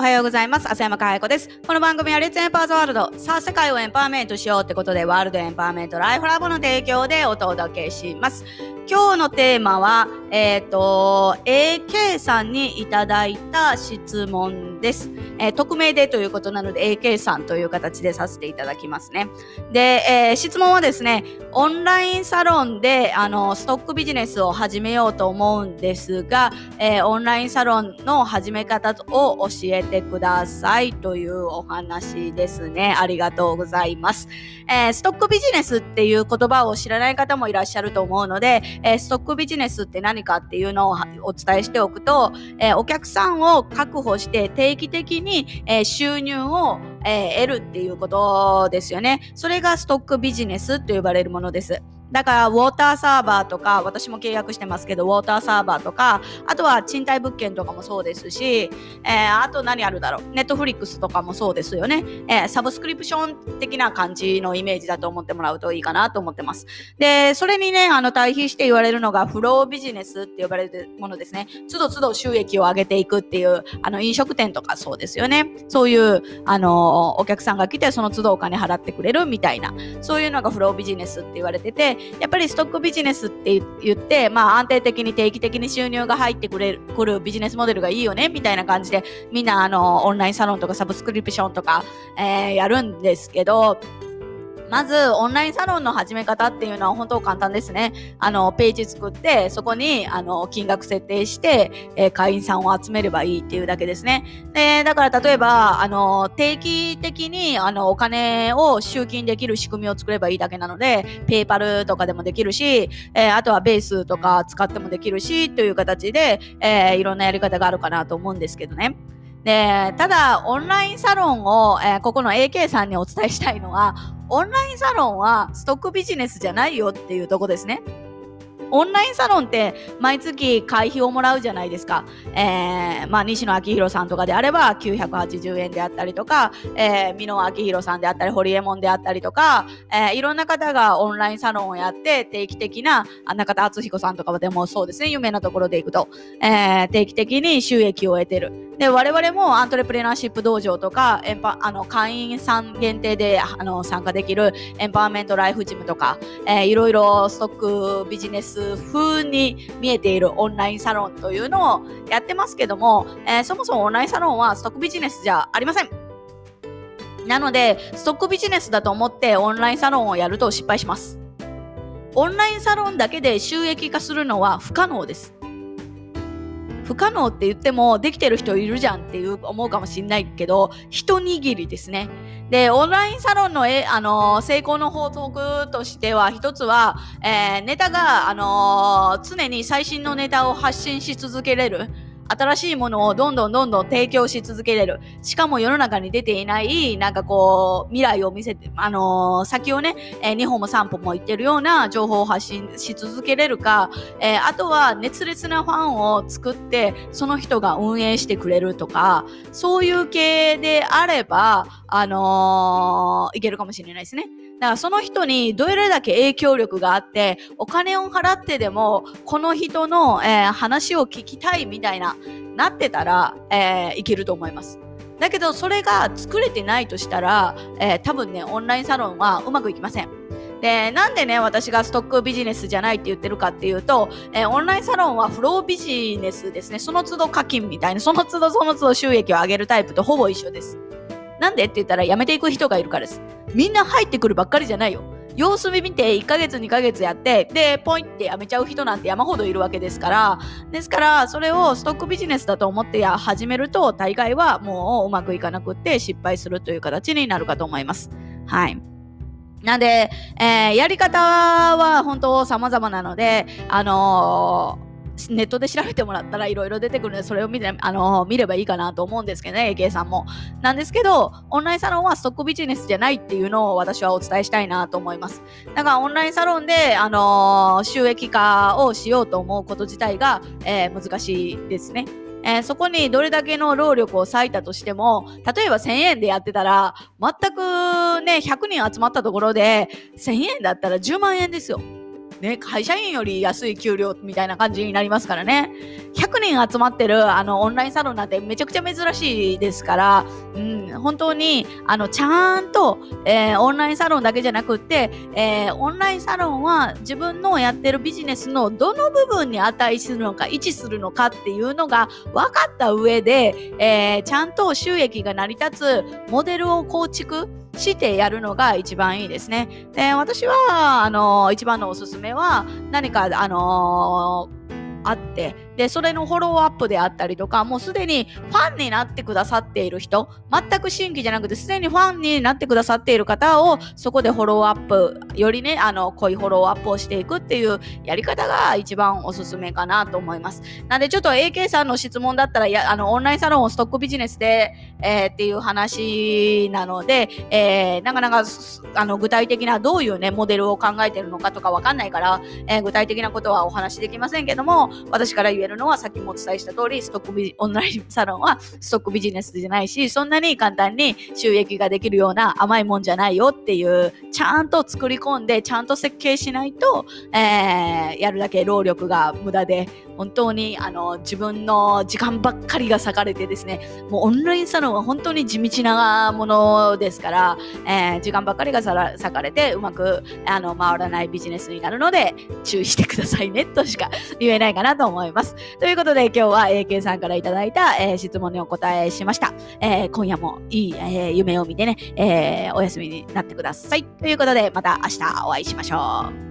おはようございます。浅山かや子です。この番組はレッツエンパワーズワールド。さあ、世界をエンパワーメントしようってことで、ワールドエンパワーメントライフラボの提供でお届けします。今日のテーマは、えっ、ー、と、AK さんにいただいた質問です。えー、匿名でということなので、AK さんという形でさせていただきますね。で、えー、質問はですね、オンラインサロンで、あの、ストックビジネスを始めようと思うんですが、えオンラインサロンの始め方を教えてくださいというお話ですね。ありがとうございます。えストックビジネスっていう言葉を知らない方もいらっしゃると思うので、えー、ストックビジネスって何かっていうのをお伝えしておくと、えー、お客さんを確保して定期的に、えー、収入を、え得るっていうことですよね。それがストックビジネスと呼ばれるものです。だから、ウォーターサーバーとか、私も契約してますけど、ウォーターサーバーとか、あとは賃貸物件とかもそうですし、えー、あと何あるだろう。ネットフリックスとかもそうですよね。えー、サブスクリプション的な感じのイメージだと思ってもらうといいかなと思ってます。で、それにね、あの、対比して言われるのが、フロービジネスって呼ばれるものですね。都度都度収益を上げていくっていう、あの、飲食店とかそうですよね。そういう、あの、お客さんが来て、その都度お金払ってくれるみたいな、そういうのがフロービジネスって言われてて、やっぱりストックビジネスって言って、まあ安定的に定期的に収入が入ってくれる、くるビジネスモデルがいいよね、みたいな感じで、みんなあの、オンラインサロンとかサブスクリプションとか、えー、やるんですけど、まず、オンラインサロンの始め方っていうのは本当簡単ですね。あの、ページ作って、そこに、あの、金額設定して、えー、会員さんを集めればいいっていうだけですね。で、だから例えば、あの、定期的に、あの、お金を集金できる仕組みを作ればいいだけなので、ペーパルとかでもできるし、えー、あとはベースとか使ってもできるし、という形で、えー、いろんなやり方があるかなと思うんですけどね。で、ただ、オンラインサロンを、えー、ここの AK さんにお伝えしたいのは、オンラインサロンはストックビジネスじゃないよっていうとこですね。オンラインサロンって毎月会費をもらうじゃないですか。えー、まあ、西野昭弘さんとかであれば980円であったりとか、えー、美濃昭弘さんであったり、堀江門であったりとか、えー、いろんな方がオンラインサロンをやって定期的な、あ中田敦彦さんとかでもそうですね、有名なところで行くと、えー、定期的に収益を得てる。で、我々もアントレプレナーシップ道場とか、エンパ、あの、会員さん限定で、あの、参加できるエンパワーメントライフジムとか、えー、いろいろストックビジネスス風に見えているオンラインサロンというのをやってますけども、えー、そもそもオンラインサロンはストックビジネスじゃありません。なので、ストックビジネスだと思ってオンラインサロンをやると失敗します。オンラインサロンだけで収益化するのは不可能です。不可能って言ってもできてる人いるじゃんっていう思うかもしんないけど、一握りですね。で、オンラインサロンの、え、あのー、成功の法則としては、一つは、えー、ネタが、あのー、常に最新のネタを発信し続けれる。新しいものをどんどんどんどん提供し続けれる。しかも世の中に出ていない、なんかこう、未来を見せて、あのー、先をね、えー、2歩も3歩も言ってるような情報を発信し続けれるか、えー、あとは熱烈なファンを作って、その人が運営してくれるとか、そういう系であれば、あのー、いけるかもしれないですね。だからその人にどれだけ影響力があって、お金を払ってでも、この人の、えー、話を聞きたいみたいな、なってたら、えー、いけると思います。だけど、それが作れてないとしたら、えー、多分ね、オンラインサロンはうまくいきません。で、なんでね、私がストックビジネスじゃないって言ってるかっていうと、えー、オンラインサロンはフロービジネスですね。その都度課金みたいな、その都度その都度収益を上げるタイプとほぼ一緒です。なんでって言ったら辞めていく人がいるからです。みんな入ってくるばっかりじゃないよ。様子見見て1ヶ月2ヶ月やってでポイってやめちゃう人なんて山ほどいるわけですから。ですからそれをストックビジネスだと思ってや始めると大概はもううまくいかなくって失敗するという形になるかと思います。はい。なんで、えー、やり方は本当様々なのであのーネットで調べてもらったらいろいろ出てくるので、それを見て、あの、見ればいいかなと思うんですけどね、AK さんも。なんですけど、オンラインサロンはストックビジネスじゃないっていうのを私はお伝えしたいなと思います。だからオンラインサロンで、あのー、収益化をしようと思うこと自体が、えー、難しいですね。えー、そこにどれだけの労力を割いたとしても、例えば1000円でやってたら、全くね、100人集まったところで、1000円だったら10万円ですよ。ね、会社員より安い給料みたいな感じになりますからね。100人集まってるあのオンラインサロンなんてめちゃくちゃ珍しいですから、うん、本当にあのちゃんと、えー、オンラインサロンだけじゃなくって、えー、オンラインサロンは自分のやってるビジネスのどの部分に値するのか、位置するのかっていうのが分かった上で、えー、ちゃんと収益が成り立つモデルを構築してやるのが一番いいですね。で私は、あの一番のおすすめは何か、あのあって、で、それのフォローアップであったりとか、もうすでにファンになってくださっている人、全く新規じゃなくて、すでにファンになってくださっている方を、そこでフォローアップ、よりね、あの、濃いフォローアップをしていくっていうやり方が一番おすすめかなと思います。なんで、ちょっと AK さんの質問だったら、や、あの、オンラインサロンをストックビジネスで、えー、っていう話なので、えー、なかなか、あの、具体的などういうね、モデルを考えてるのかとかわかんないから、えー、具体的なことはお話しできませんけども、私から言えるのは、さっきもお伝えした通り、ストックビオンラインサロンはストックビジネスじゃないし、そんなに簡単に収益ができるような甘いもんじゃないよっていう、ちゃんと作り込んで、ちゃんと設計しないと、えー、やるだけ労力が無駄で、本当にあの自分の時間ばっかりが割かれてですね、もうオンラインサロンは本当に地道なものですから、えー、時間ばっかりが割かれてうまくあの回らないビジネスになるので注意してくださいねとしか言えないかなと思います。ということで今日は AK さんからいただいた、えー、質問にお答えしました。え、今夜もいい、え夢を見てね、えお休みになってください。ということでまた明日お会いしましょう。